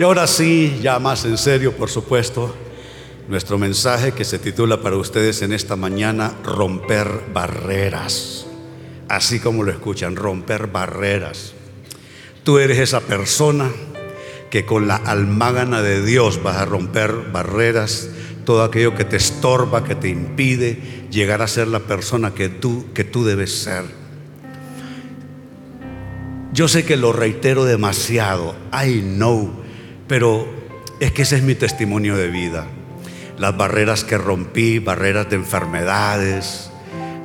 Y ahora sí, ya más en serio, por supuesto, nuestro mensaje que se titula para ustedes en esta mañana, romper barreras. Así como lo escuchan, romper barreras. Tú eres esa persona que con la almágana de Dios vas a romper barreras, todo aquello que te estorba, que te impide llegar a ser la persona que tú, que tú debes ser. Yo sé que lo reitero demasiado, I know, pero es que ese es mi testimonio de vida. Las barreras que rompí, barreras de enfermedades,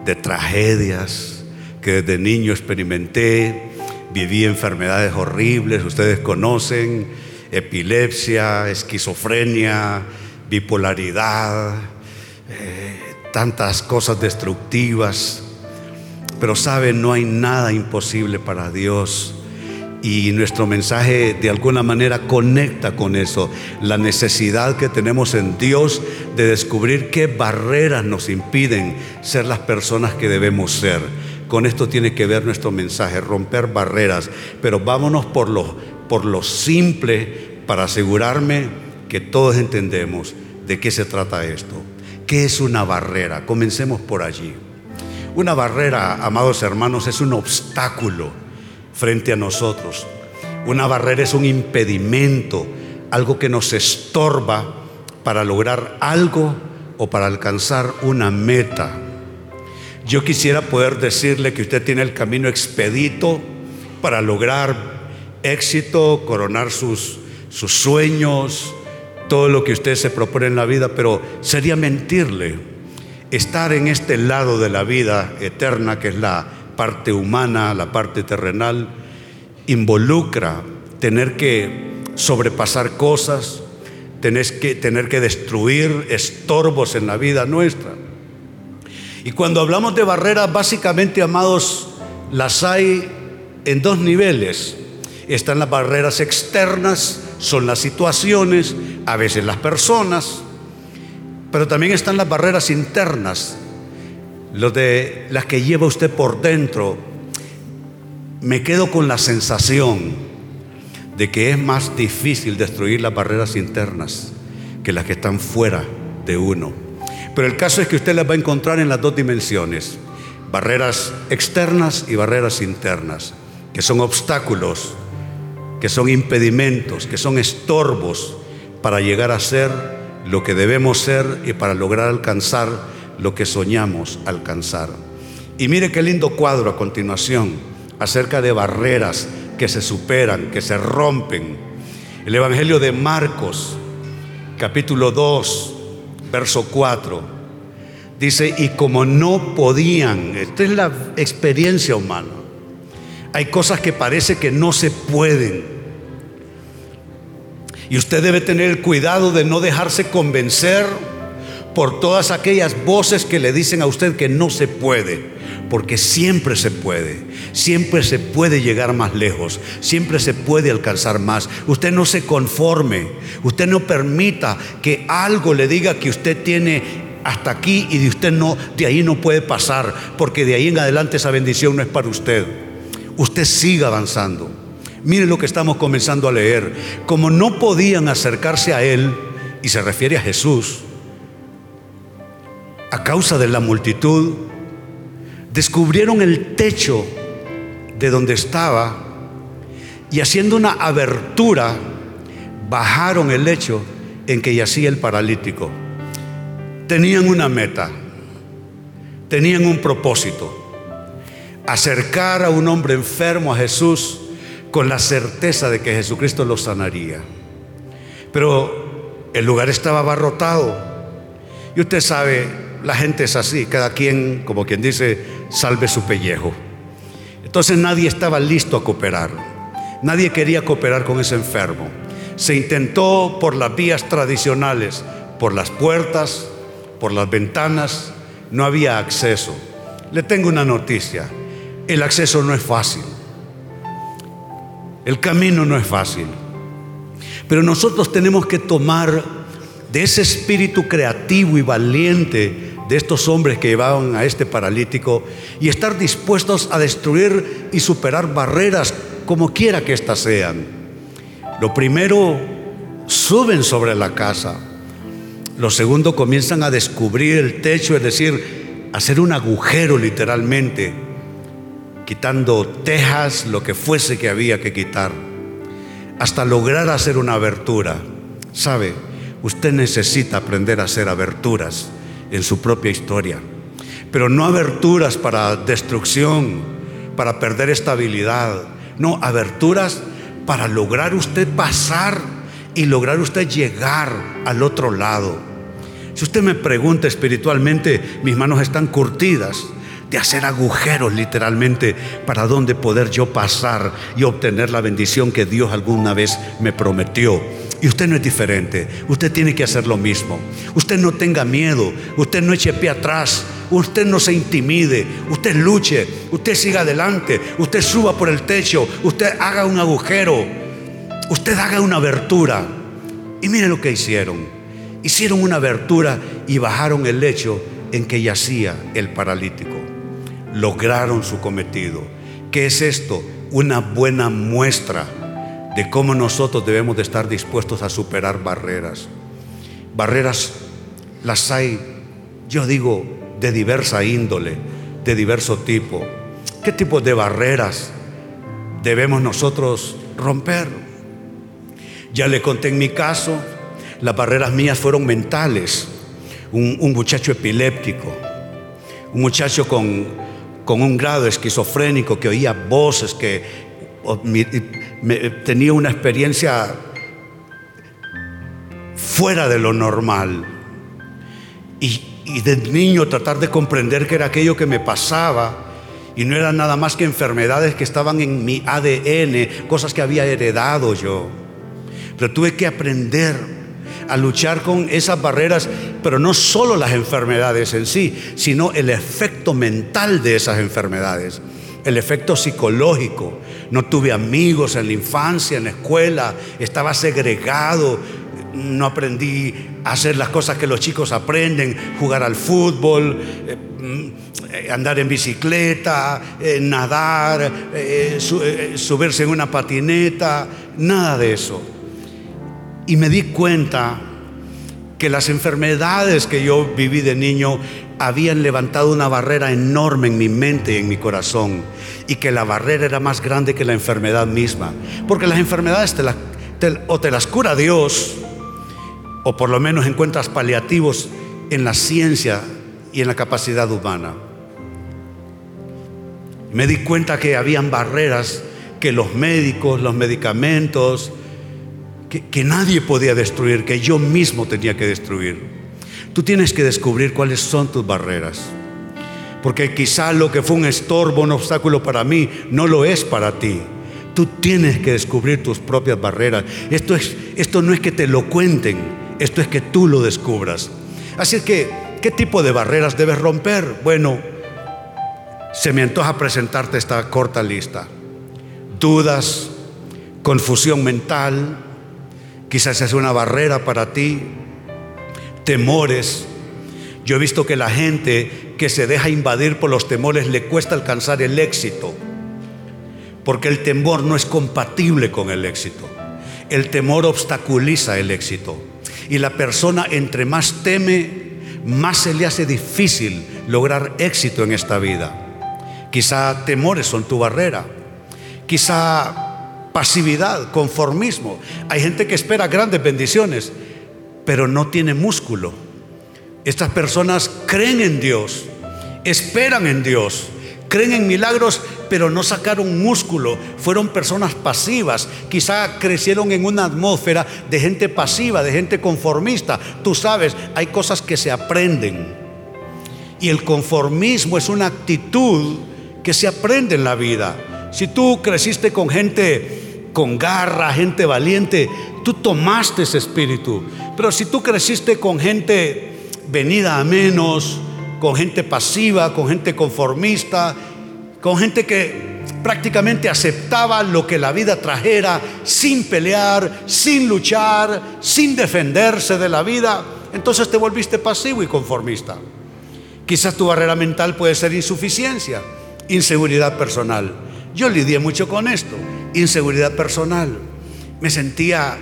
de tragedias, que desde niño experimenté, viví enfermedades horribles, ustedes conocen, epilepsia, esquizofrenia, bipolaridad, eh, tantas cosas destructivas. Pero saben, no hay nada imposible para Dios. Y nuestro mensaje de alguna manera conecta con eso, la necesidad que tenemos en Dios de descubrir qué barreras nos impiden ser las personas que debemos ser. Con esto tiene que ver nuestro mensaje, romper barreras. Pero vámonos por lo, por simple para asegurarme que todos entendemos de qué se trata esto. ¿Qué es una barrera? Comencemos por allí. Una barrera, amados hermanos, es un obstáculo frente a nosotros. Una barrera es un impedimento, algo que nos estorba para lograr algo o para alcanzar una meta. Yo quisiera poder decirle que usted tiene el camino expedito para lograr éxito, coronar sus, sueños, todo lo que usted se propone en la vida, pero sería mentirle. Estar en este lado de la vida eterna, que es la parte humana, la parte terrenal, involucra tener que sobrepasar cosas, tener que, tener que destruir estorbos en la vida nuestra. Y cuando hablamos de barreras, básicamente, amados, las hay en dos niveles. Están las barreras externas, son las situaciones, a veces las personas, pero también están las barreras internas, lo de las que lleva usted por dentro, me quedo con la sensación de que es más difícil destruir las barreras internas que las que están fuera de uno. Pero el caso es que usted las va a encontrar en las dos dimensiones, barreras externas y barreras internas, que son obstáculos, que son impedimentos, que son estorbos para llegar a ser lo que debemos ser y para lograr alcanzar lo que soñamos alcanzar. Y mire qué lindo cuadro a continuación acerca de barreras que se superan, que se rompen. El Evangelio de Marcos, capítulo 2, verso 4, dice, y como no podían, esta es la experiencia humana, hay cosas que parece que no se pueden. Y usted debe tener el cuidado de no dejarse convencer por todas aquellas voces que le dicen a usted que no se puede, porque siempre se puede, siempre se puede llegar más lejos, siempre se puede alcanzar más. Usted no se conforme, usted no permita que algo le diga que usted tiene hasta aquí y de usted no, de ahí no puede pasar, porque de ahí en adelante esa bendición no es para usted. Usted siga avanzando. Mire lo que estamos comenzando a leer. Como no podían acercarse a Él, y se refiere a Jesús, a causa de la multitud, descubrieron el techo de donde estaba y haciendo una abertura, bajaron el lecho en que yacía el paralítico. Tenían una meta, tenían un propósito, acercar a un hombre enfermo a Jesús con la certeza de que Jesucristo lo sanaría. Pero el lugar estaba abarrotado. Y usted sabe, la gente es así, cada quien, como quien dice, salve su pellejo. Entonces nadie estaba listo a cooperar, nadie quería cooperar con ese enfermo. Se intentó por las vías tradicionales, por las puertas, por las ventanas, no había acceso. Le tengo una noticia, el acceso no es fácil, el camino no es fácil, pero nosotros tenemos que tomar de ese espíritu creativo y valiente de estos hombres que llevaban a este paralítico y estar dispuestos a destruir y superar barreras como quiera que éstas sean. Lo primero suben sobre la casa. Los segundos comienzan a descubrir el techo, es decir, hacer un agujero literalmente, quitando tejas, lo que fuese que había que quitar, hasta lograr hacer una abertura. ¿Sabe? Usted necesita aprender a hacer aberturas en su propia historia, pero no aberturas para destrucción, para perder estabilidad, no, aberturas para lograr usted pasar y lograr usted llegar al otro lado. Si usted me pregunta espiritualmente, mis manos están curtidas de hacer agujeros literalmente para donde poder yo pasar y obtener la bendición que Dios alguna vez me prometió. Y usted no es diferente, usted tiene que hacer lo mismo. Usted no tenga miedo, usted no eche pie atrás, usted no se intimide, usted luche, usted siga adelante, usted suba por el techo, usted haga un agujero, usted haga una abertura. Y mire lo que hicieron. Hicieron una abertura y bajaron el lecho en que yacía el paralítico. Lograron su cometido. ¿Qué es esto? Una buena muestra de cómo nosotros debemos de estar dispuestos a superar barreras. Barreras las hay, yo digo, de diversa índole, de diverso tipo. ¿Qué tipo de barreras debemos nosotros romper? Ya le conté en mi caso, las barreras mías fueron mentales. Un, muchacho epiléptico, un muchacho con, con un grado esquizofrénico que oía voces, que tenía una experiencia fuera de lo normal. Y, de niño tratar de comprender qué era aquello que me pasaba. Y no era nada más que enfermedades que estaban en mi ADN, cosas que había heredado yo. Pero tuve que aprender a luchar con esas barreras, pero no solo las enfermedades en sí, sino el efecto mental de esas enfermedades el efecto psicológico. No tuve amigos en la infancia, en la escuela, estaba segregado, no aprendí a hacer las cosas que los chicos aprenden, jugar al fútbol, eh, mm, andar en bicicleta, eh, nadar, eh, subirse en una patineta, nada de eso. Y me di cuenta que las enfermedades que yo viví de niño habían levantado una barrera enorme en mi mente y en mi corazón y que la barrera era más grande que la enfermedad misma. Porque las enfermedades o te las cura Dios o por lo menos encuentras paliativos en la ciencia y en la capacidad humana. Me di cuenta que habían barreras que los médicos, los medicamentos, que nadie podía destruir, que yo mismo tenía que destruir. Tú tienes que descubrir cuáles son tus barreras. Porque quizá lo que fue un estorbo, un obstáculo para mí, no lo es para ti. Tú tienes que descubrir tus propias barreras. Esto, es, esto no es que te lo cuenten, esto es que tú lo descubras. Así que, ¿qué tipo de barreras debes romper? Bueno, se me antoja presentarte esta corta lista. Dudas, confusión mental, quizás es una barrera para ti, temores. Yo he visto que la gente que se deja invadir por los temores le cuesta alcanzar el éxito, porque el temor no es compatible con el éxito. El temor obstaculiza el éxito. Y la persona entre más teme, más se le hace difícil lograr éxito en esta vida. Quizá temores son tu barrera. Quizá pasividad, conformismo. Hay gente que espera grandes bendiciones, pero no tiene músculo. Estas personas creen en Dios, esperan en Dios, creen en milagros, pero no sacaron músculo. Fueron personas pasivas. Quizá crecieron en una atmósfera de gente pasiva, de gente conformista. Tú sabes, hay cosas que se aprenden. Y el conformismo es una actitud que se aprende en la vida. Si tú creciste con gente con garra, gente valiente, tú tomaste ese espíritu. Pero si tú creciste con gente venida a menos, con gente pasiva, con gente conformista, con gente que prácticamente aceptaba lo que la vida trajera sin pelear, sin luchar, sin defenderse de la vida, entonces te volviste pasivo y conformista. Quizás tu barrera mental puede ser insuficiencia, inseguridad personal. Yo lidié mucho con esto, inseguridad personal. Me sentía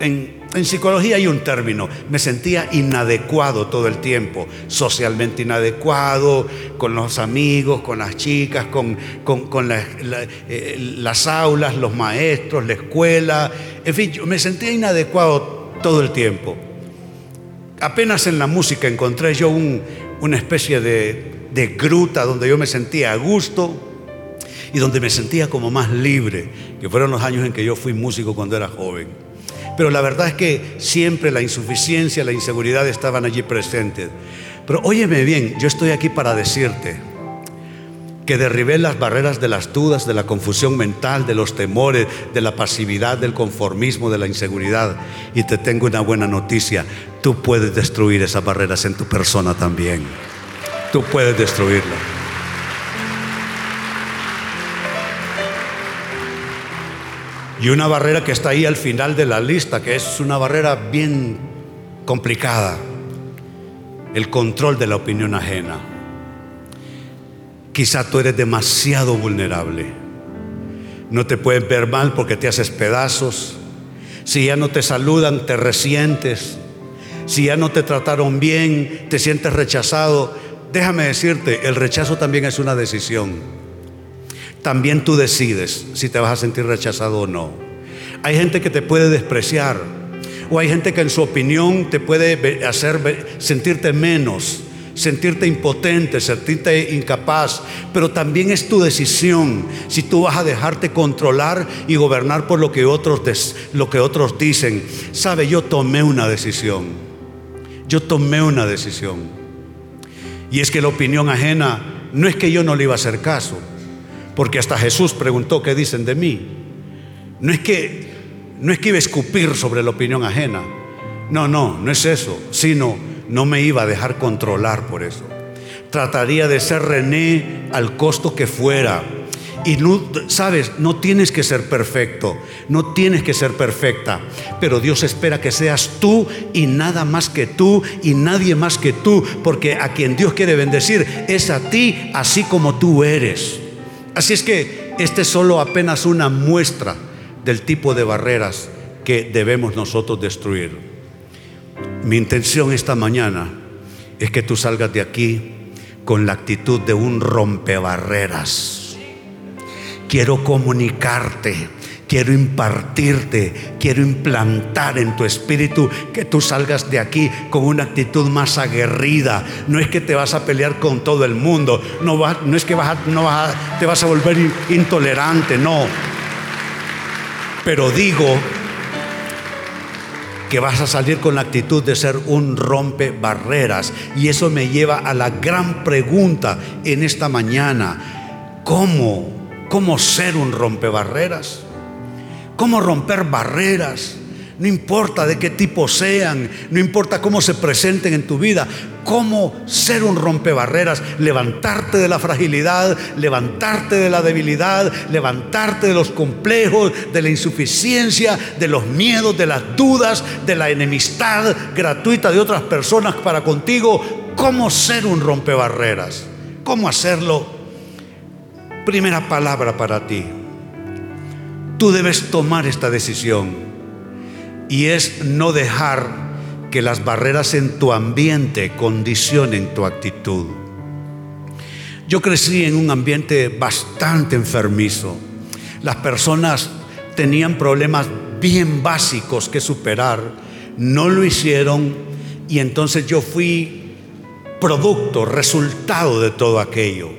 en, psicología hay un término, me sentía inadecuado todo el tiempo, socialmente inadecuado, con los amigos, con las chicas, con, eh, las aulas, los maestros, la escuela, en fin, yo me sentía inadecuado todo el tiempo. Apenas en la música encontré yo una especie de, de gruta donde yo me sentía a gusto y donde me sentía como más libre, que fueron los años en que yo fui músico cuando era joven. Pero la verdad es que siempre la insuficiencia, la inseguridad estaban allí presentes. Pero óyeme bien, yo estoy aquí para decirte que derribé las barreras de las dudas, de la confusión mental, de los temores, de la pasividad, del conformismo, de la inseguridad. Y te tengo una buena noticia, tú puedes destruir esas barreras en tu persona también. Tú puedes destruirlas. Y una barrera que está ahí al final de la lista, que es una barrera bien complicada, el control de la opinión ajena. Quizá tú eres demasiado vulnerable. No te pueden ver mal porque te haces pedazos. Si ya no te saludan, te resientes. Si ya no te trataron bien, te sientes rechazado. Déjame decirte, el rechazo también es una decisión también tú decides si te vas a sentir rechazado o no. Hay gente que te puede despreciar o hay gente que en su opinión te puede hacer sentirte menos, sentirte impotente, sentirte incapaz, pero también es tu decisión si tú vas a dejarte controlar y gobernar por lo que otros, lo que otros dicen. Sabe, yo tomé una decisión. Yo tomé una decisión. Y es que la opinión ajena no es que yo no le iba a hacer caso. Porque hasta Jesús preguntó, ¿qué dicen de mí? No es que no es que iba a escupir sobre la opinión ajena. No, no, no es eso, sino no me iba a dejar controlar por eso. Trataría de ser René al costo que fuera. Y no, sabes, no tienes que ser perfecto, no tienes que ser perfecta, pero Dios espera que seas tú y nada más que tú y nadie más que tú, porque a quien Dios quiere bendecir es a ti así como tú eres. Así es que este es solo apenas una muestra del tipo de barreras que debemos nosotros destruir. Mi intención esta mañana es que tú salgas de aquí con la actitud de un rompebarreras. Quiero comunicarte quiero impartirte, quiero implantar en tu espíritu que tú salgas de aquí con una actitud más aguerrida. No es que te vas a pelear con todo el mundo, no, es que te vas a volver intolerante, no. Pero digo que vas a salir con la actitud de ser un rompe barreras. Y eso me lleva a la gran pregunta en esta mañana. ¿Cómo? ¿Cómo ser un rompebarreras? Cómo romper barreras. No importa de qué tipo sean, no importa cómo se presenten en tu vida, cómo ser un rompebarreras, levantarte de la fragilidad, levantarte de la debilidad, levantarte de los complejos, de la insuficiencia, de los miedos, de las dudas, de la enemistad gratuita de otras personas para contigo. ¿Cómo ser un rompebarreras? ¿Cómo hacerlo? Primera palabra para ti Tú debes tomar esta decisión y es no dejar que las barreras en tu ambiente condicionen tu actitud. Yo crecí en un ambiente bastante enfermizo. Las personas tenían problemas bien básicos que superar, no lo hicieron y entonces yo fui producto, resultado de todo aquello.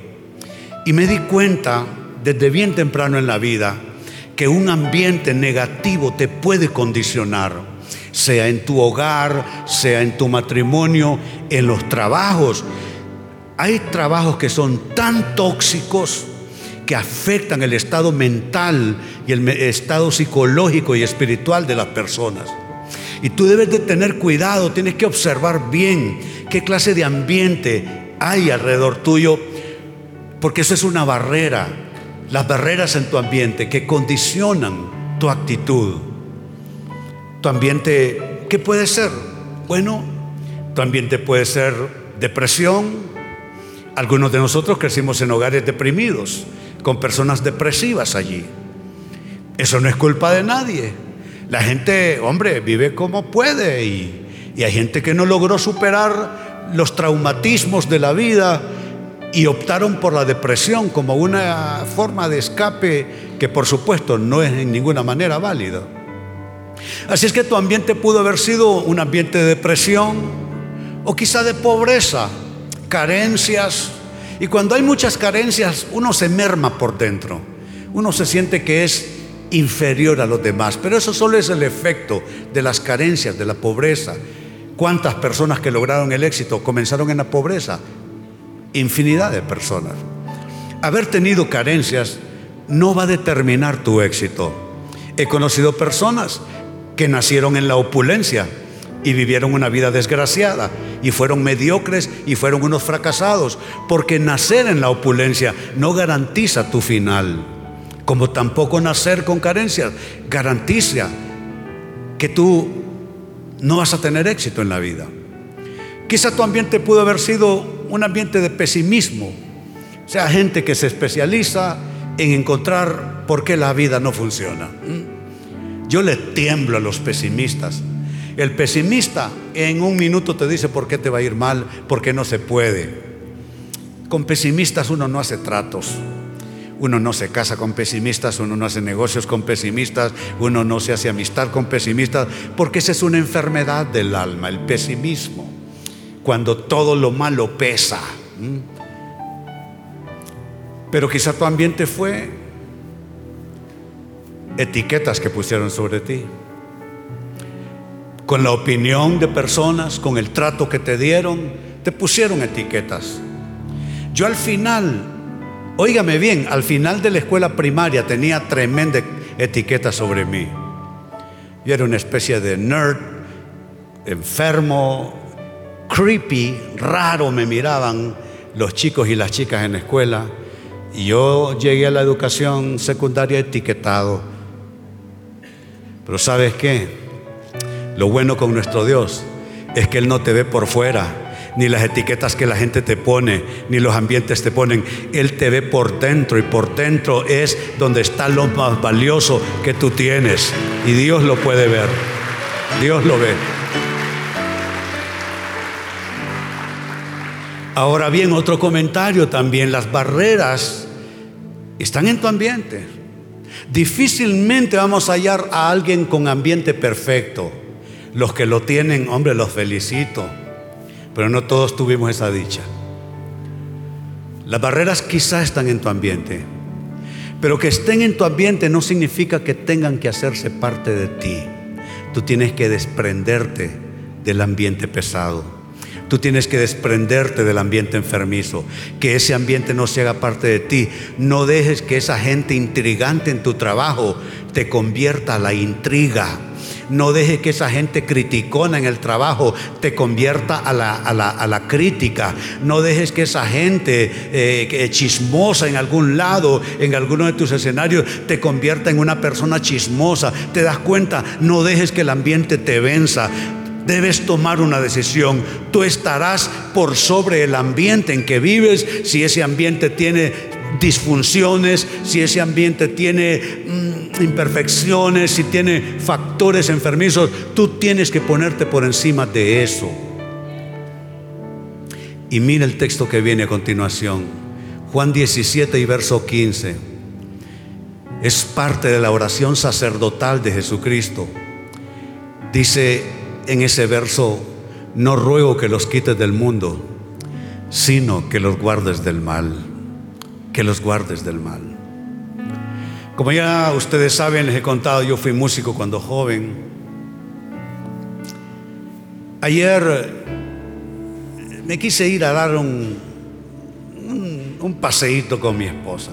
Y me di cuenta desde bien temprano en la vida que un ambiente negativo te puede condicionar, sea en tu hogar, sea en tu matrimonio, en los trabajos. Hay trabajos que son tan tóxicos que afectan el estado mental y el estado psicológico y espiritual de las personas. Y tú debes de tener cuidado, tienes que observar bien qué clase de ambiente hay alrededor tuyo, porque eso es una barrera las barreras en tu ambiente que condicionan tu actitud. Tu ambiente, ¿qué puede ser? Bueno, tu ambiente puede ser depresión. Algunos de nosotros crecimos en hogares deprimidos, con personas depresivas allí. Eso no es culpa de nadie. La gente, hombre, vive como puede y, y hay gente que no logró superar los traumatismos de la vida y optaron por la depresión como una forma de escape que por supuesto no es en ninguna manera válida. Así es que tu ambiente pudo haber sido un ambiente de depresión o quizá de pobreza, carencias. Y cuando hay muchas carencias, uno se merma por dentro. Uno se siente que es inferior a los demás. Pero eso solo es el efecto de las carencias, de la pobreza. ¿Cuántas personas que lograron el éxito comenzaron en la pobreza? Infinidad de personas. Haber tenido carencias no va a determinar tu éxito. He conocido personas que nacieron en la opulencia y vivieron una vida desgraciada y fueron mediocres y fueron unos fracasados, porque nacer en la opulencia no garantiza tu final como tampoco nacer con carencias garantiza que tú no vas a tener éxito en la vida. Quizá tu ambiente pudo haber sido un ambiente de pesimismo, o sea, gente que se especializa en encontrar por qué la vida no funciona. ¿Mm? Yo le tiemblo a los pesimistas. El pesimista en un minuto te dice por qué te va a ir mal, por qué no se puede. Con pesimistas uno no hace tratos. Uno no se casa con pesimistas, uno no hace negocios con pesimistas, uno no se hace amistad con pesimistas, porque esa es una enfermedad del alma, el pesimismo, cuando todo lo malo pesa. Pero quizá tu ambiente fue etiquetas que pusieron sobre ti, con la opinión de personas, con el trato que te dieron, te pusieron etiquetas. Yo al final Óigame bien, al final de la escuela primaria tenía tremenda etiqueta sobre mí. Yo era una especie de nerd, enfermo, creepy, raro me miraban los chicos y las chicas en la escuela. Y yo llegué a la educación secundaria etiquetado. Pero ¿sabes qué? Lo bueno con nuestro Dios es que Él no te ve por fuera ni las etiquetas que la gente te pone, ni los ambientes te ponen. Él te ve por dentro y por dentro es donde está lo más valioso que tú tienes. Y Dios lo puede ver. Dios lo ve. Ahora bien, otro comentario también, las barreras están en tu ambiente. Difícilmente vamos a hallar a alguien con ambiente perfecto. Los que lo tienen, hombre, los felicito pero no todos tuvimos esa dicha. Las barreras quizás están en tu ambiente, pero que estén en tu ambiente no significa que tengan que hacerse parte de ti. Tú tienes que desprenderte del ambiente pesado. Tú tienes que desprenderte del ambiente enfermizo, que ese ambiente no se haga parte de ti. No dejes que esa gente intrigante en tu trabajo te convierta a la intriga no deje que esa gente criticona en el trabajo te convierta a la, crítica. No dejes que esa gente eh, chismosa en algún lado, en alguno de tus escenarios, te convierta en una persona chismosa. ¿Te das cuenta? No dejes que el ambiente te venza. Debes tomar una decisión. Tú estarás por sobre el ambiente en que vives si ese ambiente tiene disfunciones, si ese ambiente tiene mm, imperfecciones, si tiene factores enfermizos, tú tienes que ponerte por encima de eso. Y mira el texto que viene a continuación, Juan 17 y verso 15. Es parte de la oración sacerdotal de Jesucristo. Dice en ese verso, no ruego que los quites del mundo, sino que los guardes del mal que los guardes del mal. Como ya ustedes saben, les he contado, yo fui músico cuando joven. Ayer me quise ir a dar un, paseíto con mi esposa.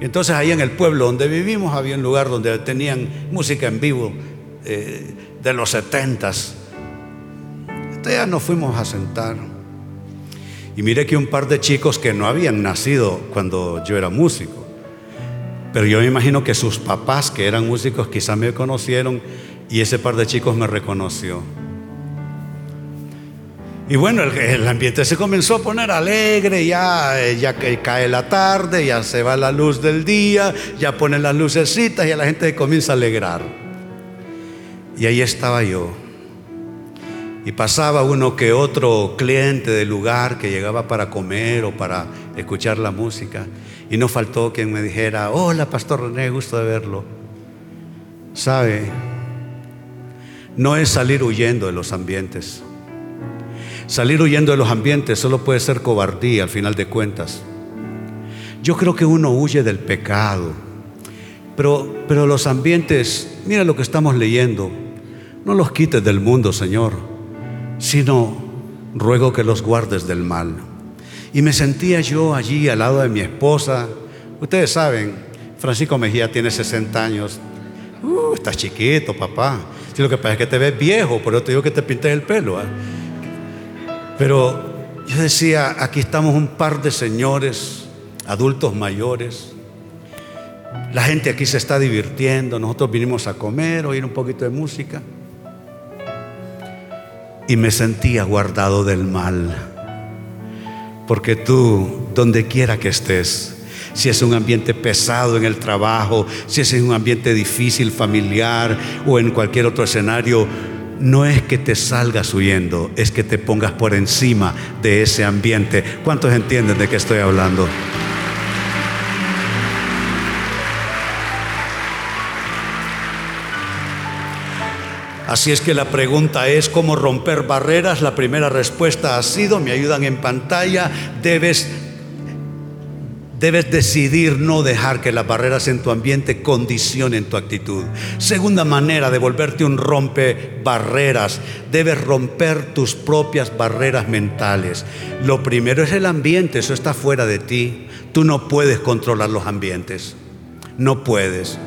Entonces ahí en el pueblo donde vivimos había un lugar donde tenían música en vivo eh, de los setentas. Entonces ya nos fuimos a sentar. Y mire que un par de chicos que no habían nacido cuando yo era músico. Pero yo me imagino que sus papás, que eran músicos, quizás me conocieron y ese par de chicos me reconoció. Y bueno, el, ambiente se comenzó a poner alegre, ya, ya cae la tarde, ya se va la luz del día, ya ponen las lucecitas y la gente comienza a alegrar. Y ahí estaba yo. Y pasaba uno que otro cliente del lugar que llegaba para comer o para escuchar la música. Y no faltó quien me dijera, hola, Pastor René, gusto de verlo. ¿Sabe? No es salir huyendo de los ambientes. Salir huyendo de los ambientes solo puede ser cobardía al final de cuentas. Yo creo que uno huye del pecado. Pero, pero los ambientes, mira lo que estamos leyendo. No los quites del mundo, Señor, sino ruego que los guardes del mal. Y me sentía yo allí al lado de mi esposa. Ustedes saben, Francisco Mejía tiene 60 años. Uh, estás chiquito, papá. Si lo que pasa es que te ves viejo, por eso te digo que te pintes el pelo. ¿ah? Pero yo decía, aquí estamos un par de señores adultos mayores. La gente aquí se está divirtiendo, nosotros vinimos a comer, oír un poquito de música. Y me sentía guardado del mal. Porque tú, donde quiera que estés, si es un ambiente pesado en el trabajo, si es un ambiente difícil, familiar o en cualquier otro escenario, no es que te salgas huyendo, es que te pongas por encima de ese ambiente. ¿Cuántos entienden de qué estoy hablando? Así es que la pregunta es cómo romper barreras. La primera respuesta ha sido, me ayudan en pantalla, debes Debes decidir no dejar que las barreras en tu ambiente condicionen tu actitud. Segunda manera de volverte un rompe barreras. Debes romper tus propias barreras mentales. Lo primero es el ambiente, eso está fuera de ti. Tú no puedes controlar los ambientes. No puedes.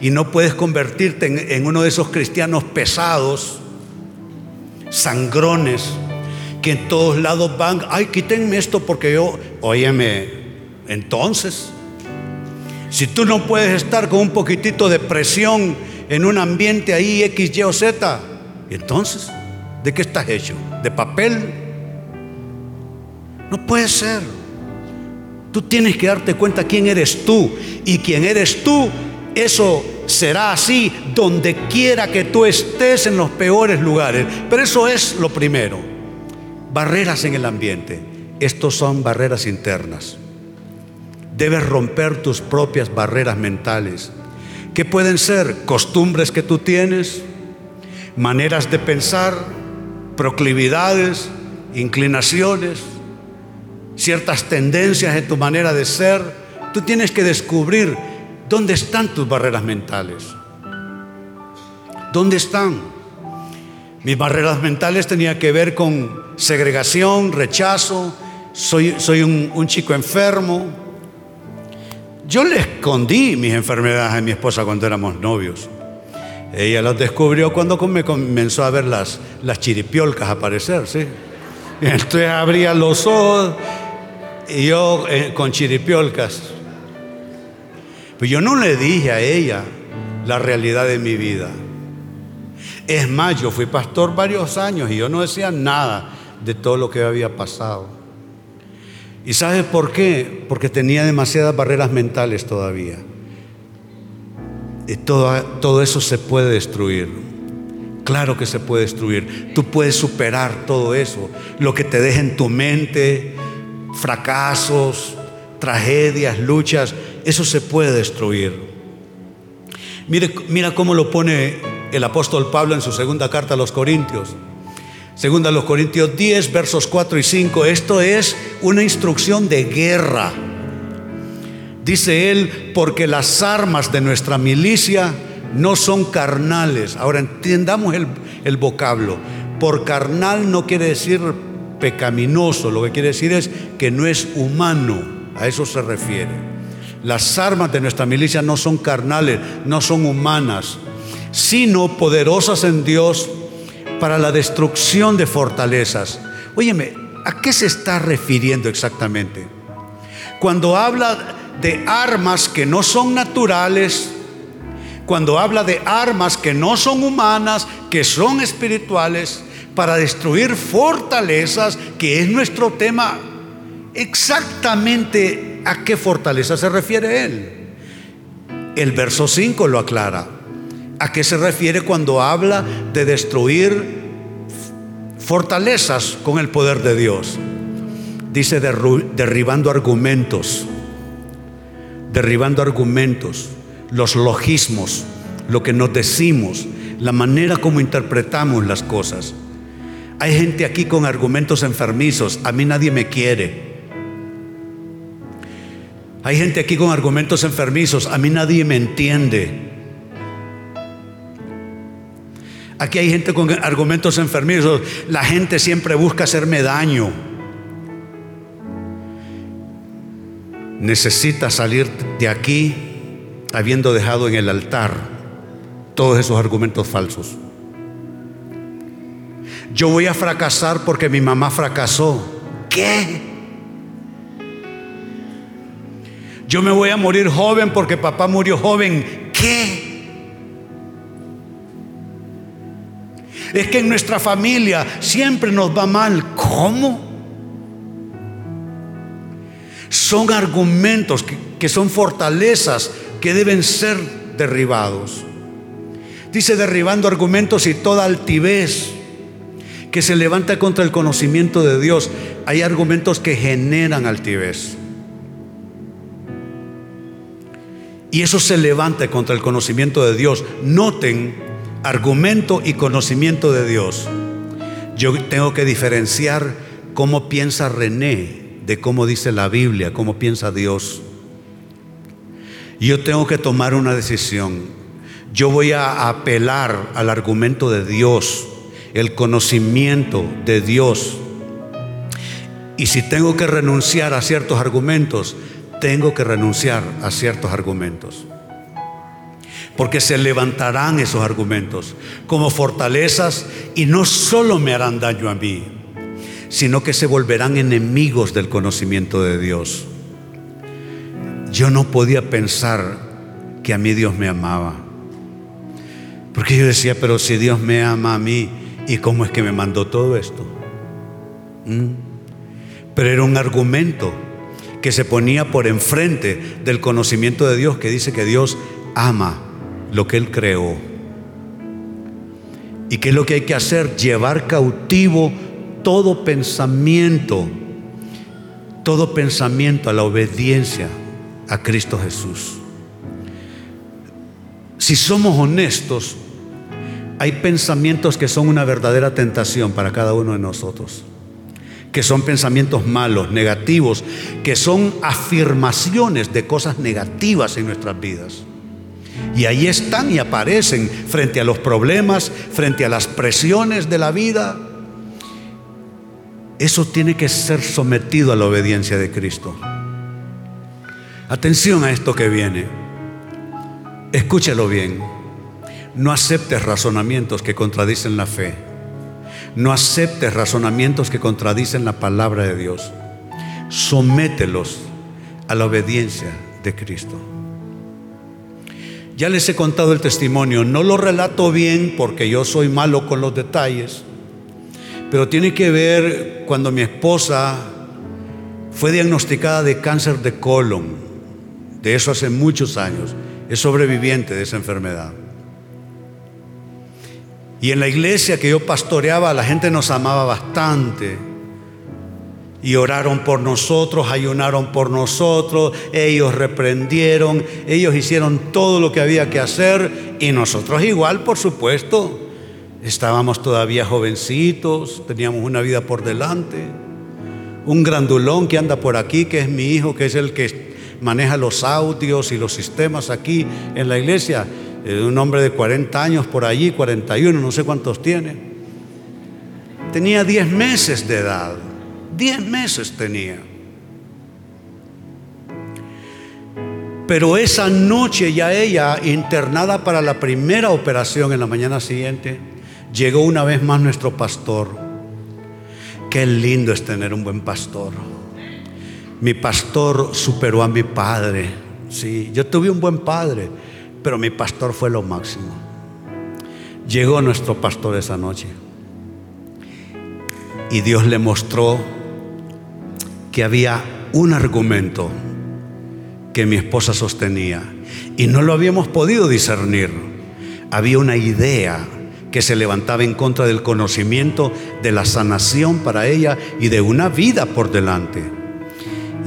Y no puedes convertirte en, uno de esos cristianos pesados, sangrones, que en todos lados van, ay, quítenme esto porque yo, óyeme, entonces, si tú no puedes estar con un poquitito de presión en un ambiente ahí X, Y o Z, entonces, ¿de qué estás hecho? ¿De papel? No puede ser. Tú tienes que darte cuenta quién eres tú. Y quién eres tú, eso será así donde quiera que tú estés en los peores lugares. Pero eso es lo primero. Barreras en el ambiente. Estos son barreras internas. Debes romper tus propias barreras mentales. ¿Qué pueden ser? Costumbres que tú tienes, maneras de pensar, proclividades, inclinaciones ciertas tendencias en tu manera de ser, tú tienes que descubrir dónde están tus barreras mentales. ¿Dónde están? Mis barreras mentales tenían que ver con segregación, rechazo, soy, soy un, chico enfermo. Yo le escondí mis enfermedades a mi esposa cuando éramos novios. Ella las descubrió cuando me comenzó a ver las, las chiripiolcas aparecer, ¿sí? Entonces abría los ojos y yo eh, con chiripiolcas. Pues yo no le dije a ella la realidad de mi vida. Es más, yo fui pastor varios años y yo no decía nada de todo lo que había pasado. ¿Y sabes por qué? Porque tenía demasiadas barreras mentales todavía. Y todo, todo eso se puede destruir. Claro que se puede destruir. Tú puedes superar todo eso. Lo que te deja en tu mente, fracasos, tragedias, luchas, eso se puede destruir. Mira cómo lo pone el apóstol Pablo en su segunda carta a los Corintios. Segunda a los Corintios 10, versos 4 y 5. Esto es una instrucción de guerra. Dice él, porque las armas de nuestra milicia no son carnales. Ahora entendamos el, el vocablo. Por carnal no quiere decir pecaminoso, lo que quiere decir es que no es humano, a eso se refiere. Las armas de nuestra milicia no son carnales, no son humanas, sino poderosas en Dios para la destrucción de fortalezas. Óyeme, ¿a qué se está refiriendo exactamente? Cuando habla de armas que no son naturales, cuando habla de armas que no son humanas, que son espirituales, para destruir fortalezas, que es nuestro tema. Exactamente a qué fortaleza se refiere él. El verso 5 lo aclara. ¿A qué se refiere cuando habla de destruir fortalezas con el poder de Dios? Dice derribando argumentos, derribando argumentos, los logismos, lo que nos decimos, la manera como interpretamos las cosas. Hay gente aquí con argumentos enfermizos, a mí nadie me quiere. Hay gente aquí con argumentos enfermizos, a mí nadie me entiende. Aquí hay gente con argumentos enfermizos, la gente siempre busca hacerme daño. Necesita salir de aquí habiendo dejado en el altar todos esos argumentos falsos. Yo voy a fracasar porque mi mamá fracasó. ¿Qué? Yo me voy a morir joven porque papá murió joven. ¿Qué? Es que en nuestra familia siempre nos va mal. ¿Cómo? Son argumentos que, que son fortalezas que deben ser derribados. Dice derribando argumentos y toda altivez que se levanta contra el conocimiento de Dios. Hay argumentos que generan altivez. Y eso se levanta contra el conocimiento de Dios. Noten argumento y conocimiento de Dios. Yo tengo que diferenciar cómo piensa René de cómo dice la Biblia, cómo piensa Dios. Yo tengo que tomar una decisión. Yo voy a apelar al argumento de Dios el conocimiento de Dios. Y si tengo que renunciar a ciertos argumentos, tengo que renunciar a ciertos argumentos. Porque se levantarán esos argumentos como fortalezas y no solo me harán daño a mí, sino que se volverán enemigos del conocimiento de Dios. Yo no podía pensar que a mí Dios me amaba. Porque yo decía, pero si Dios me ama a mí, ¿Y cómo es que me mandó todo esto? ¿Mm? Pero era un argumento que se ponía por enfrente del conocimiento de Dios que dice que Dios ama lo que Él creó. ¿Y qué es lo que hay que hacer? Llevar cautivo todo pensamiento, todo pensamiento a la obediencia a Cristo Jesús. Si somos honestos, hay pensamientos que son una verdadera tentación para cada uno de nosotros, que son pensamientos malos, negativos, que son afirmaciones de cosas negativas en nuestras vidas. Y ahí están y aparecen frente a los problemas, frente a las presiones de la vida. Eso tiene que ser sometido a la obediencia de Cristo. Atención a esto que viene. Escúchelo bien. No aceptes razonamientos que contradicen la fe. No aceptes razonamientos que contradicen la palabra de Dios. Somételos a la obediencia de Cristo. Ya les he contado el testimonio, no lo relato bien porque yo soy malo con los detalles, pero tiene que ver cuando mi esposa fue diagnosticada de cáncer de colon, de eso hace muchos años, es sobreviviente de esa enfermedad. Y en la iglesia que yo pastoreaba, la gente nos amaba bastante. Y oraron por nosotros, ayunaron por nosotros, ellos reprendieron, ellos hicieron todo lo que había que hacer y nosotros igual, por supuesto. Estábamos todavía jovencitos, teníamos una vida por delante. Un grandulón que anda por aquí, que es mi hijo, que es el que maneja los audios y los sistemas aquí en la iglesia un hombre de 40 años por allí, 41, no sé cuántos tiene. Tenía 10 meses de edad, 10 meses tenía. Pero esa noche ya ella, internada para la primera operación en la mañana siguiente, llegó una vez más nuestro pastor. Qué lindo es tener un buen pastor. Mi pastor superó a mi padre. Sí, yo tuve un buen padre pero mi pastor fue lo máximo. Llegó nuestro pastor esa noche y Dios le mostró que había un argumento que mi esposa sostenía y no lo habíamos podido discernir había una idea que se levantaba en contra del conocimiento de la sanación para ella y de una vida por delante.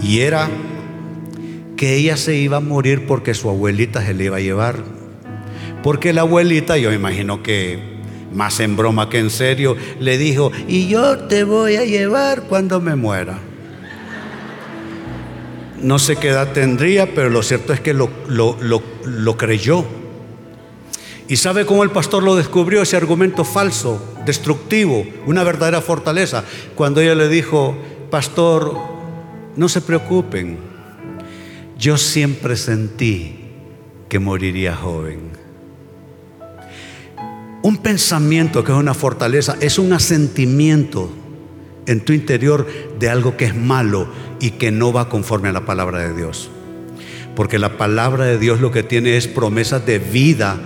Y era que ella se iba a morir porque su abuelita se le iba a llevar. Porque la abuelita, yo imagino que más en broma que en serio, le dijo, y yo te voy a llevar cuando me muera. No sé qué edad tendría, pero lo cierto es que lo, lo creyó. ¿Y sabe cómo el pastor lo descubrió? Ese argumento falso, destructivo, una verdadera fortaleza. Cuando ella le dijo, pastor, no se preocupen, yo siempre sentí que moriría joven. Un pensamiento que es una fortaleza es un asentimiento en tu interior de algo que es malo y que no va conforme a la palabra de Dios. Porque la palabra de Dios lo que tiene es promesas de vida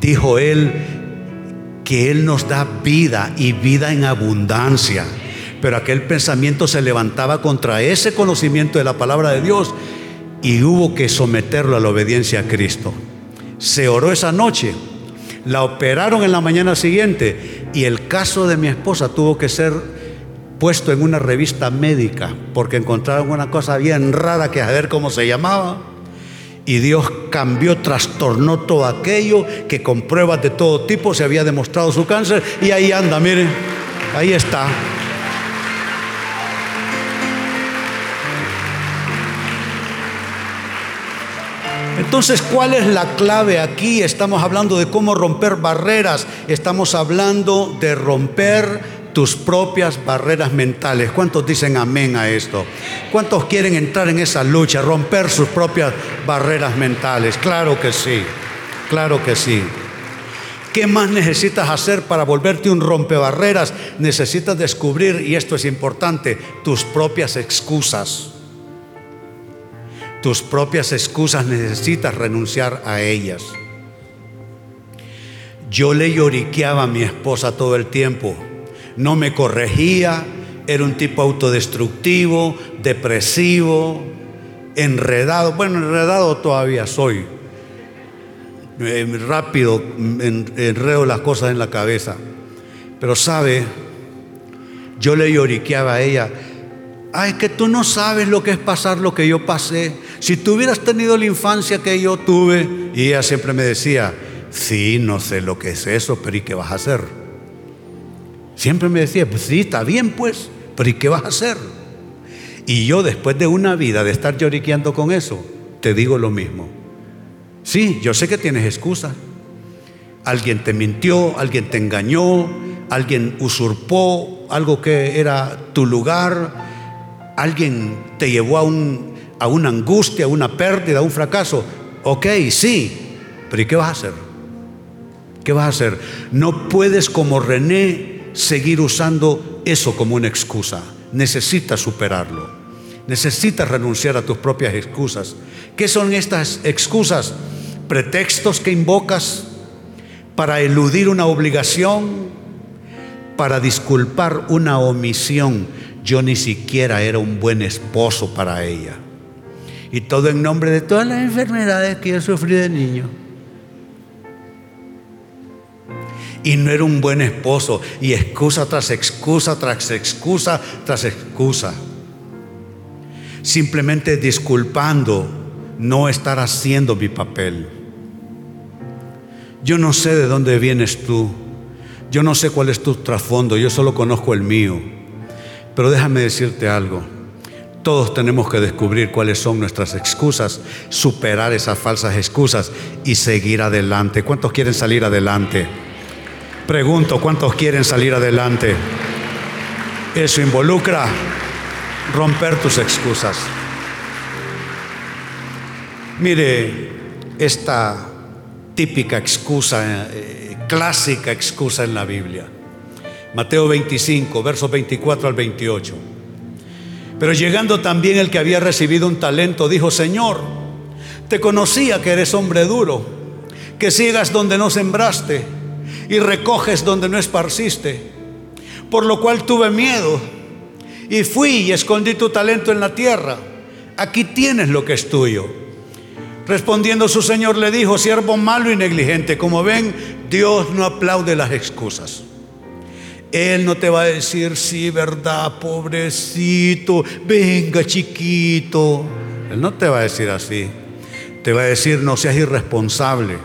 dijo él que Él nos da vida y vida en abundancia. Pero aquel pensamiento se levantaba contra ese conocimiento de la palabra de Dios y hubo que someterlo a la obediencia a Cristo. Se oró esa noche, la operaron en la mañana siguiente y el caso de mi esposa tuvo que ser puesto en una revista médica porque encontraron una cosa bien rara que a ver cómo se llamaba. Y Dios cambió, trastornó todo aquello que con pruebas de todo tipo se había demostrado su cáncer. Y ahí anda, miren, ahí está. Entonces, ¿cuál es la clave aquí? Estamos hablando de cómo romper barreras, estamos hablando de romper tus propias barreras mentales. ¿Cuántos dicen amén a esto? ¿Cuántos quieren entrar en esa lucha, romper sus propias barreras mentales? Claro que sí, claro que sí. ¿Qué más necesitas hacer para volverte un rompebarreras? Necesitas descubrir, y esto es importante, tus propias excusas. Tus propias excusas necesitas renunciar a ellas. Yo le lloriqueaba a mi esposa todo el tiempo no me corregía, era un tipo autodestructivo, depresivo, enredado. Bueno, enredado todavía soy. Eh, rápido enredo las cosas en la cabeza. Pero sabe, yo le lloriqueaba a ella, ay, que tú no sabes lo que es pasar lo que yo pasé. Si tú hubieras tenido la infancia que yo tuve, ella siempre me decía, sí, no sé lo que es eso, pero ¿y qué vas a hacer? Siempre me decía, pues sí, está bien pues, pero ¿y qué vas a hacer? Y yo después de una vida de estar lloriqueando con eso, te digo lo mismo. Sí, yo sé que tienes excusa. Alguien te mintió, alguien te engañó, alguien usurpó algo que era tu lugar, alguien te llevó a, un, a una angustia, a una pérdida, a un fracaso. Ok, sí, pero ¿y qué vas a hacer? ¿Qué vas a hacer? No puedes como René seguir usando eso como una excusa. Necesitas superarlo. Necesitas renunciar a tus propias excusas. ¿Qué son estas excusas? Pretextos que invocas para eludir una obligación, para disculpar una omisión. Yo ni siquiera era un buen esposo para ella. Y todo en nombre de todas las enfermedades que yo sufrí de niño. y no era un buen esposo y excusa tras excusa tras excusa tras excusa. Simplemente disculpando no estar haciendo mi papel. Yo no sé de dónde vienes tú. Yo no sé cuál es tu trasfondo. Yo solo conozco el mío. Pero déjame decirte algo. Todos tenemos que descubrir cuáles son nuestras excusas, superar esas falsas excusas y seguir adelante. ¿Cuántos quieren salir adelante? Pregunto, ¿cuántos quieren salir adelante? Eso involucra romper tus excusas. Mire, esta típica excusa, eh, clásica excusa en la Biblia. Mateo 25, versos 24 al 28. Pero llegando también el que había recibido un talento, dijo, Señor, te conocía que eres hombre duro, que sigas donde no sembraste y recoges donde no esparciste. Por lo cual tuve miedo y fui y escondí tu talento en la tierra. Aquí tienes lo que es tuyo. Respondiendo su señor le dijo, siervo malo y negligente, como ven, Dios no aplaude las excusas. Él no te va a decir, sí, verdad, pobrecito, venga chiquito. Él no te va a decir así. Te va a decir, no seas irresponsable.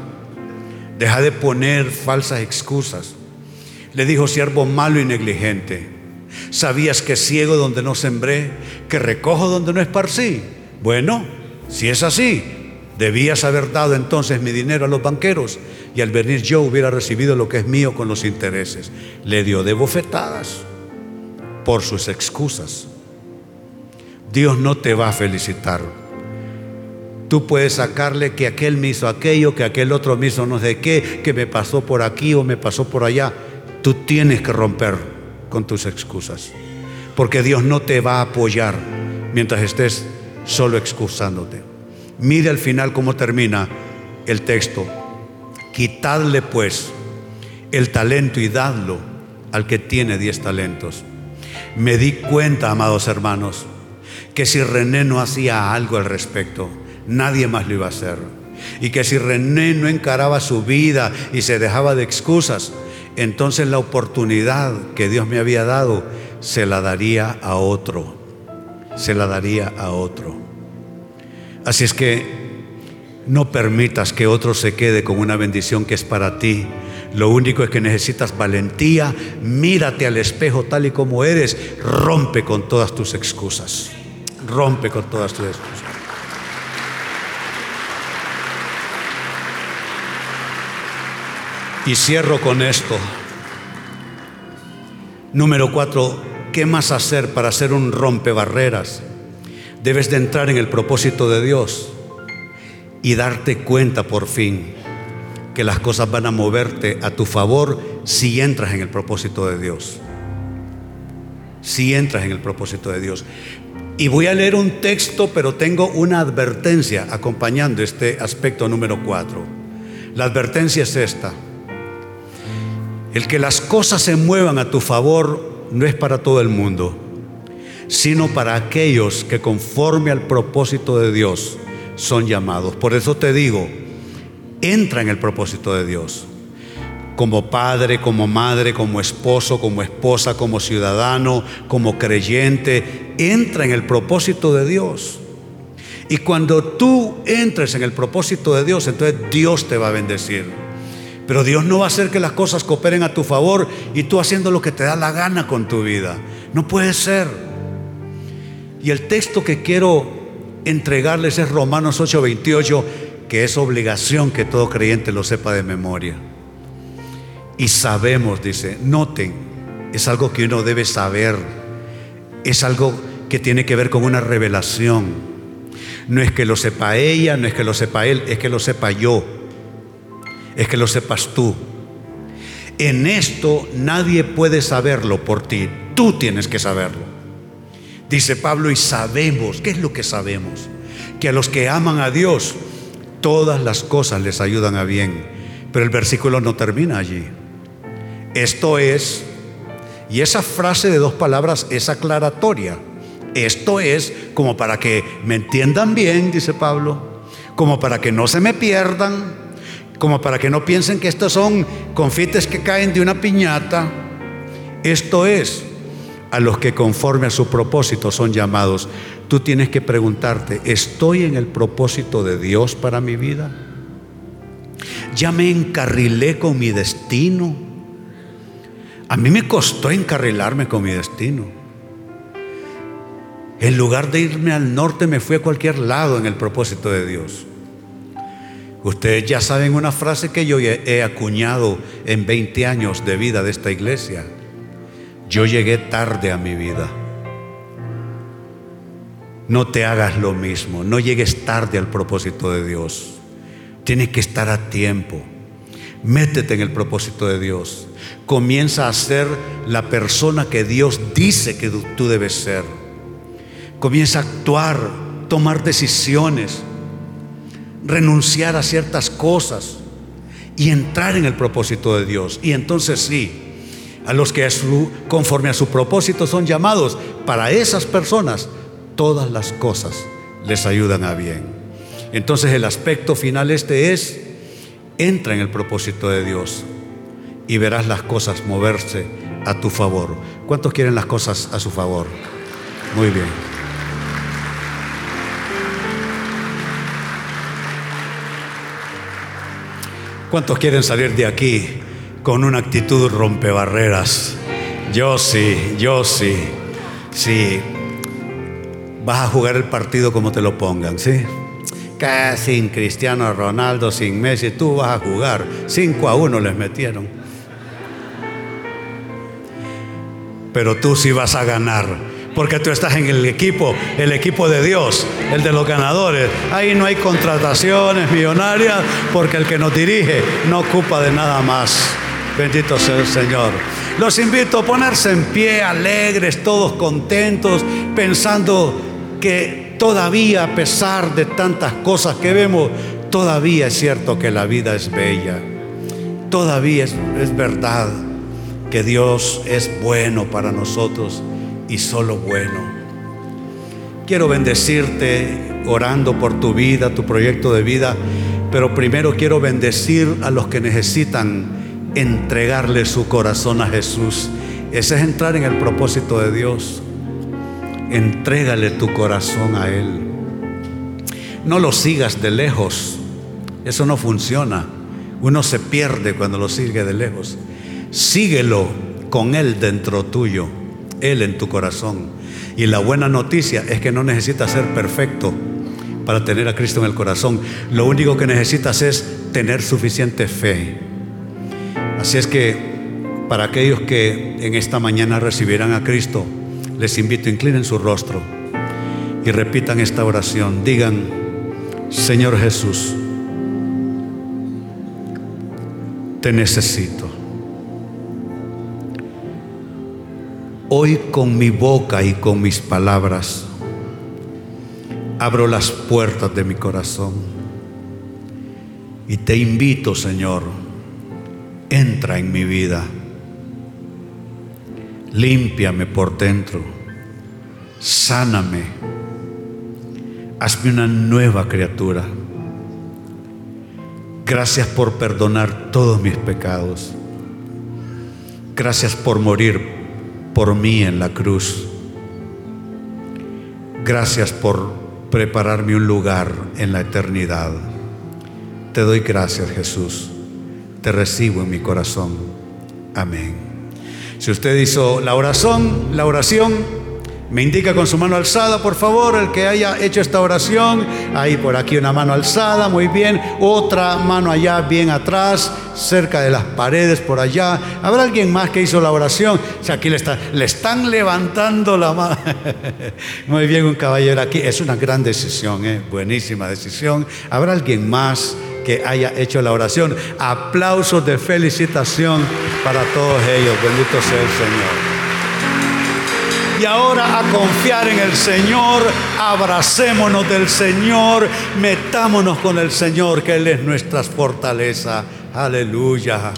Deja de poner falsas excusas. Le dijo, siervo malo y negligente. ¿Sabías que ciego donde no sembré, que recojo donde no esparcí? Bueno, si es así, debías haber dado entonces mi dinero a los banqueros y al venir yo hubiera recibido lo que es mío con los intereses. Le dio de bofetadas por sus excusas. Dios no te va a felicitar. Tú puedes sacarle que aquel me hizo aquello, que aquel otro me hizo no sé qué, que me pasó por aquí o me pasó por allá. Tú tienes que romper con tus excusas. Porque Dios no te va a apoyar mientras estés solo excusándote. Mire al final cómo termina el texto. Quitadle pues el talento y dadlo al que tiene diez talentos. Me di cuenta, amados hermanos, que si René no hacía algo al respecto, nadie más lo iba a hacer. Y que si René no encaraba su vida y se dejaba de excusas, entonces la oportunidad que Dios me había dado se la daría a otro. Se la daría a otro. Así es que no permitas que otro se quede con una bendición que es para ti. Lo único es que necesitas valentía. Mírate al espejo tal y como eres. Rompe con todas tus excusas. Rompe con todas tus excusas. Y cierro con esto. Número cuatro, ¿qué más hacer para hacer un rompebarreras? Debes de entrar en el propósito de Dios y darte cuenta por fin que las cosas van a moverte a tu favor si entras en el propósito de Dios. Si entras en el propósito de Dios. Y voy a leer un texto, pero tengo una advertencia acompañando este aspecto número cuatro. La advertencia es esta. El que las cosas se muevan a tu favor no es para todo el mundo, sino para aquellos que conforme al propósito de Dios son llamados. Por eso te digo, entra en el propósito de Dios. Como padre, como madre, como esposo, como esposa, como ciudadano, como creyente, entra en el propósito de Dios. Y cuando tú entres en el propósito de Dios, entonces Dios te va a bendecir. Pero Dios no va a hacer que las cosas cooperen a tu favor y tú haciendo lo que te da la gana con tu vida. No puede ser. Y el texto que quiero entregarles es Romanos 8:28, que es obligación que todo creyente lo sepa de memoria. Y sabemos, dice, noten, es algo que uno debe saber, es algo que tiene que ver con una revelación. No es que lo sepa ella, no es que lo sepa él, es que lo sepa yo, es que lo sepas tú. En esto nadie puede saberlo por ti, tú tienes que saberlo. Dice Pablo, y sabemos, ¿qué es lo que sabemos? Que a los que aman a Dios, todas las cosas les ayudan a bien. Pero el versículo no termina allí. Esto es, y esa frase de dos palabras es aclaratoria. Esto es como para que me entiendan bien, dice Pablo, como para que no se me pierdan, como para que no piensen que estos son confites que caen de una piñata. Esto es, a los que conforme a su propósito son llamados, tú tienes que preguntarte, ¿estoy en el propósito de Dios para mi vida? ¿Ya me encarrilé con mi destino? A mí me costó encarrilarme con mi destino. En lugar de irme al norte, me fui a cualquier lado en el propósito de Dios. Ustedes ya saben una frase que yo he acuñado en 20 años de vida de esta iglesia. Yo llegué tarde a mi vida. No te hagas lo mismo, no llegues tarde al propósito de Dios. Tienes que estar a tiempo. Métete en el propósito de Dios. Comienza a ser la persona que Dios dice que tú debes ser. Comienza a actuar, tomar decisiones, renunciar a ciertas cosas y entrar en el propósito de Dios. Y entonces sí, a los que conforme a su propósito son llamados, para esas personas todas las cosas les ayudan a bien. Entonces el aspecto final este es, entra en el propósito de Dios y verás las cosas moverse a tu favor. ¿Cuántos quieren las cosas a su favor? Muy bien. ¿Cuántos quieren salir de aquí con una actitud rompebarreras? Yo sí, yo sí. Sí. Vas a jugar el partido como te lo pongan, ¿sí? Que sin Cristiano Ronaldo, sin Messi, tú vas a jugar. 5 a 1 les metieron. Pero tú sí vas a ganar porque tú estás en el equipo, el equipo de Dios, el de los ganadores. Ahí no hay contrataciones millonarias, porque el que nos dirige no ocupa de nada más. Bendito sea el Señor. Los invito a ponerse en pie, alegres, todos contentos, pensando que todavía, a pesar de tantas cosas que vemos, todavía es cierto que la vida es bella. Todavía es, es verdad que Dios es bueno para nosotros y solo bueno. Quiero bendecirte orando por tu vida, tu proyecto de vida, pero primero quiero bendecir a los que necesitan entregarle su corazón a Jesús. Ese es entrar en el propósito de Dios. Entrégale tu corazón a Él. No lo sigas de lejos. Eso no funciona. Uno se pierde cuando lo sigue de lejos. Síguelo con Él dentro tuyo. Él en tu corazón. Y la buena noticia es que no necesitas ser perfecto para tener a Cristo en el corazón. Lo único que necesitas es tener suficiente fe. Así es que para aquellos que en esta mañana recibieran a Cristo, les invito, inclinen su rostro y repitan esta oración. Digan, Señor Jesús, te necesito. Hoy con mi boca y con mis palabras abro las puertas de mi corazón y te invito, Señor, entra en mi vida, límpiame por dentro, sáname, hazme una nueva criatura. Gracias por perdonar todos mis pecados. Gracias por morir por mí en la cruz. Gracias por prepararme un lugar en la eternidad. Te doy gracias, Jesús. Te recibo en mi corazón. Amén. Si usted hizo la oración, la oración, me indica con su mano alzada, por favor, el que haya hecho esta oración. Ahí por aquí una mano alzada, muy bien. Otra mano allá, bien atrás, cerca de las paredes, por allá. ¿Habrá alguien más que hizo la oración? Si aquí le, está, le están levantando la mano. muy bien, un caballero aquí. Es una gran decisión, ¿eh? buenísima decisión. ¿Habrá alguien más? Que haya hecho la oración. Aplausos de felicitación para todos ellos. Bendito sea el Señor y ahora a confiar en el Señor, abracémonos del Señor, metámonos con el Señor, que Él es nuestra fortaleza. Aleluya.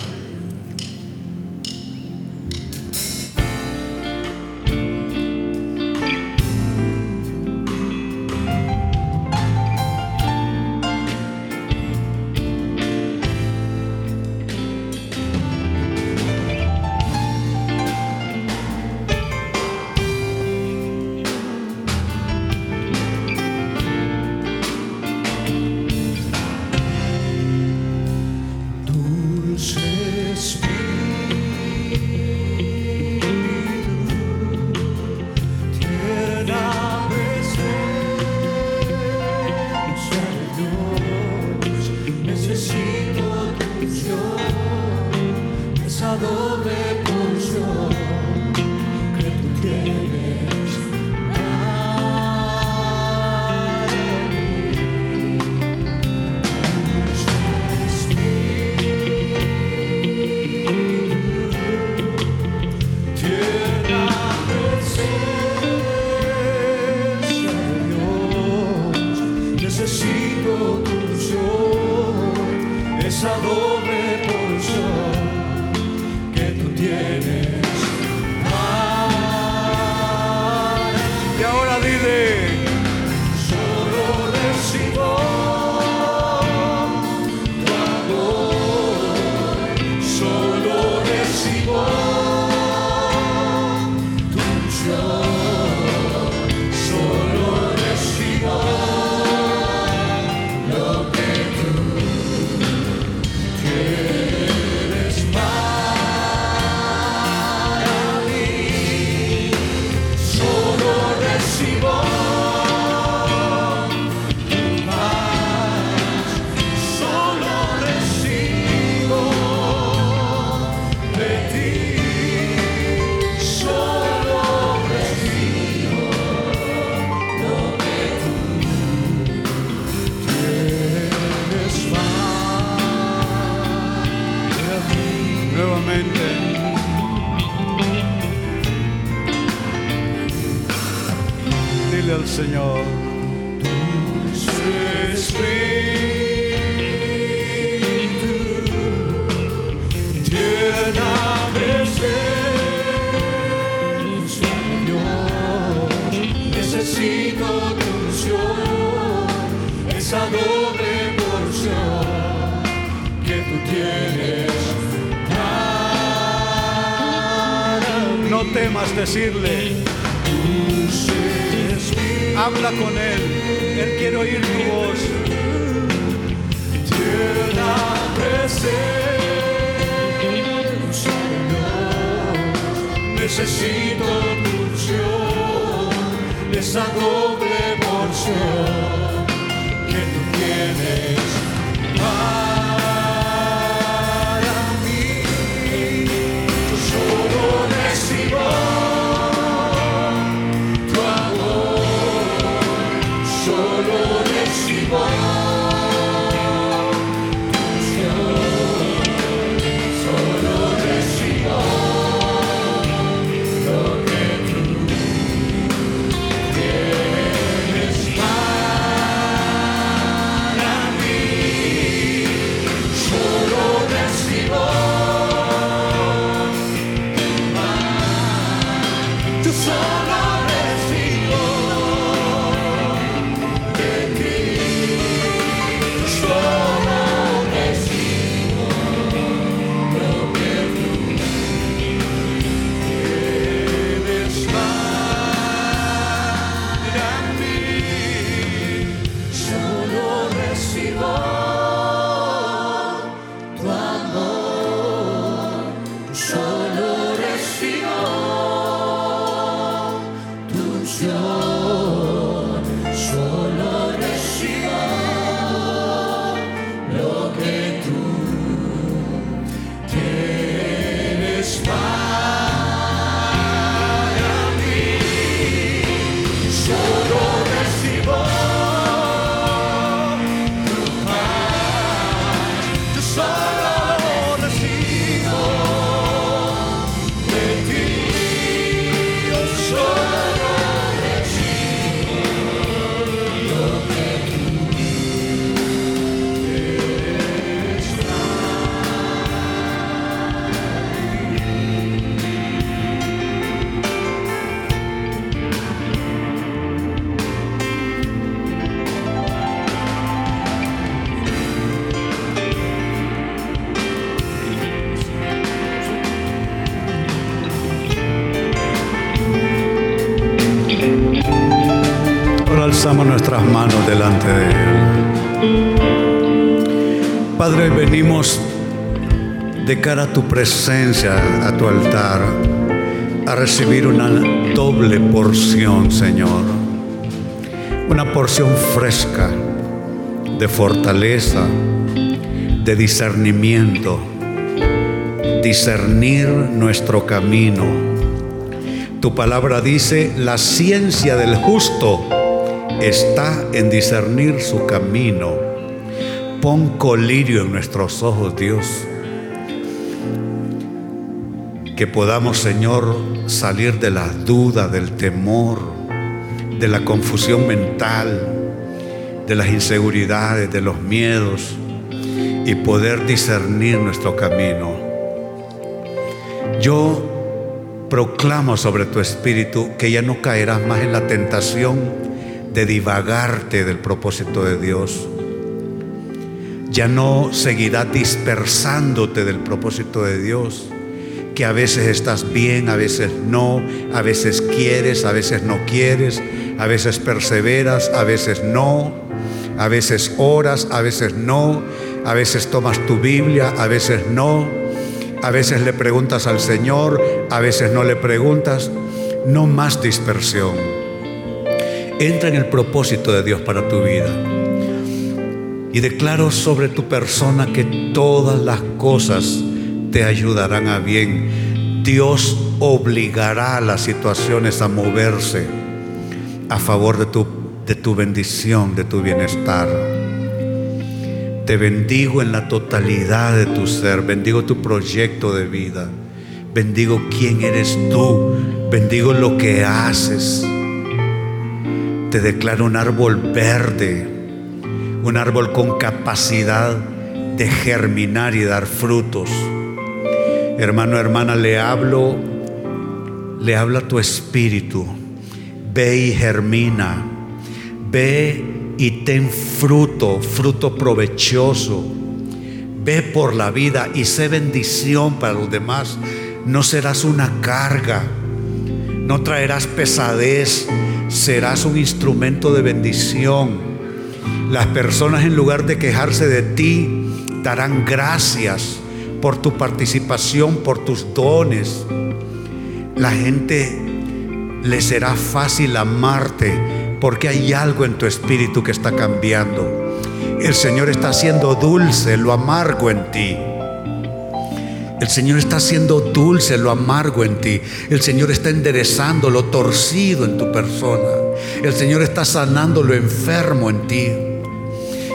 Necesito tu unción, esa doble porción que tú tienes Yo alzamos nuestras manos delante de Él. Padre, venimos de cara a tu presencia, a tu altar, a recibir una doble porción, Señor. Una porción fresca de fortaleza, de discernimiento, discernir nuestro camino. Tu palabra dice, la ciencia del justo está en discernir su camino. Pon colirio en nuestros ojos, Dios. Que podamos, Señor, salir de la duda, del temor, de la confusión mental, de las inseguridades, de los miedos y poder discernir nuestro camino. Yo proclamo sobre tu espíritu que ya no caerás más en la tentación de divagarte del propósito de Dios. Ya no seguirás dispersándote del propósito de Dios, que a veces estás bien, a veces no, a veces quieres, a veces no quieres, a veces perseveras, a veces no, a veces oras, a veces no, a veces tomas tu Biblia, a veces no, a veces le preguntas al Señor, a veces no le preguntas. No más dispersión. Entra en el propósito de Dios para tu vida. Y declaro sobre tu persona que todas las cosas te ayudarán a bien. Dios obligará a las situaciones a moverse a favor de tu, de tu bendición, de tu bienestar. Te bendigo en la totalidad de tu ser. Bendigo tu proyecto de vida. Bendigo quién eres tú. Bendigo lo que haces. Te declaro un árbol verde, un árbol con capacidad de germinar y dar frutos. Hermano, hermana, le hablo, le habla tu espíritu. Ve y germina. Ve y ten fruto, fruto provechoso. Ve por la vida y sé bendición para los demás. No serás una carga, no traerás pesadez, serás un instrumento de bendición. Las personas en lugar de quejarse de ti, darán gracias por tu participación, por tus dones. La gente le será fácil amarte porque hay algo en tu espíritu que está cambiando. El Señor está haciendo dulce lo amargo en ti. El Señor está haciendo dulce lo amargo en ti. El Señor está enderezando lo torcido en tu persona. El Señor está sanando lo enfermo en ti.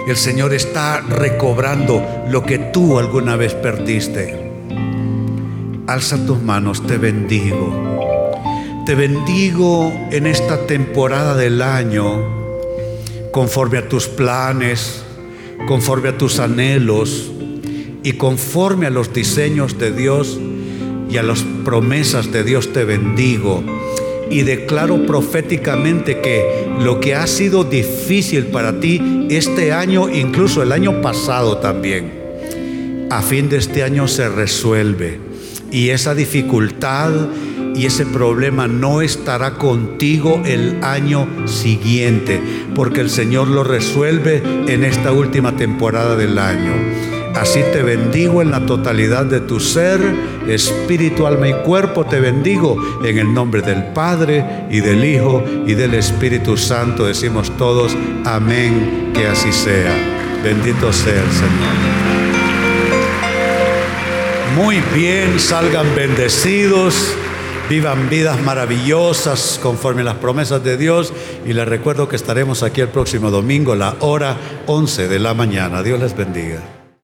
El Señor está recobrando lo que tú alguna vez perdiste. Alza tus manos, te bendigo. Te bendigo en esta temporada del año, conforme a tus planes, conforme a tus anhelos y conforme a los diseños de Dios y a las promesas de Dios te bendigo y declaro proféticamente que lo que ha sido difícil para ti este año, incluso el año pasado también, a fin de este año se resuelve. Y esa dificultad y ese problema no estará contigo el año siguiente, porque el Señor lo resuelve en esta última temporada del año. Así te bendigo en la totalidad de tu ser, espíritu, alma y cuerpo. Te bendigo en el nombre del Padre y del Hijo y del Espíritu Santo. Decimos todos, amén, que así sea. Bendito sea el Señor. Muy bien, salgan bendecidos. Vivan vidas maravillosas conforme a las promesas de Dios. Y les recuerdo que estaremos aquí el próximo domingo, la hora 11 de la mañana. Dios les bendiga.